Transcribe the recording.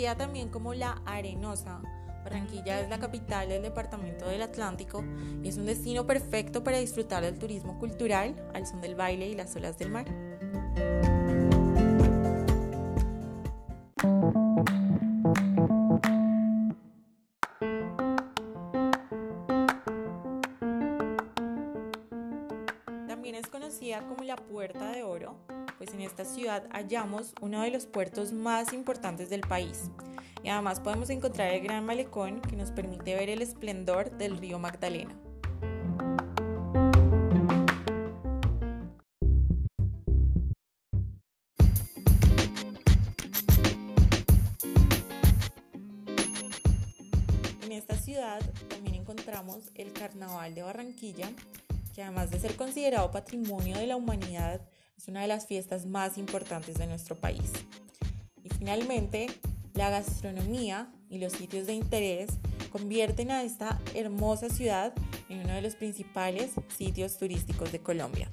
Conocida también como La Arenosa, Barranquilla es la capital del departamento del Atlántico y es un destino perfecto para disfrutar del turismo cultural al son del baile y las olas del mar. También es conocida como la Puerta de Oro, pues en esta ciudad hallamos uno de los puertos más importantes del país. Y además podemos encontrar el Gran Malecón que nos permite ver el esplendor del río Magdalena. En esta ciudad también encontramos el Carnaval de Barranquilla, que además de ser considerado patrimonio de la humanidad, es una de las fiestas más importantes de nuestro país. Y finalmente, la gastronomía y los sitios de interés convierten a esta hermosa ciudad en uno de los principales sitios turísticos de Colombia.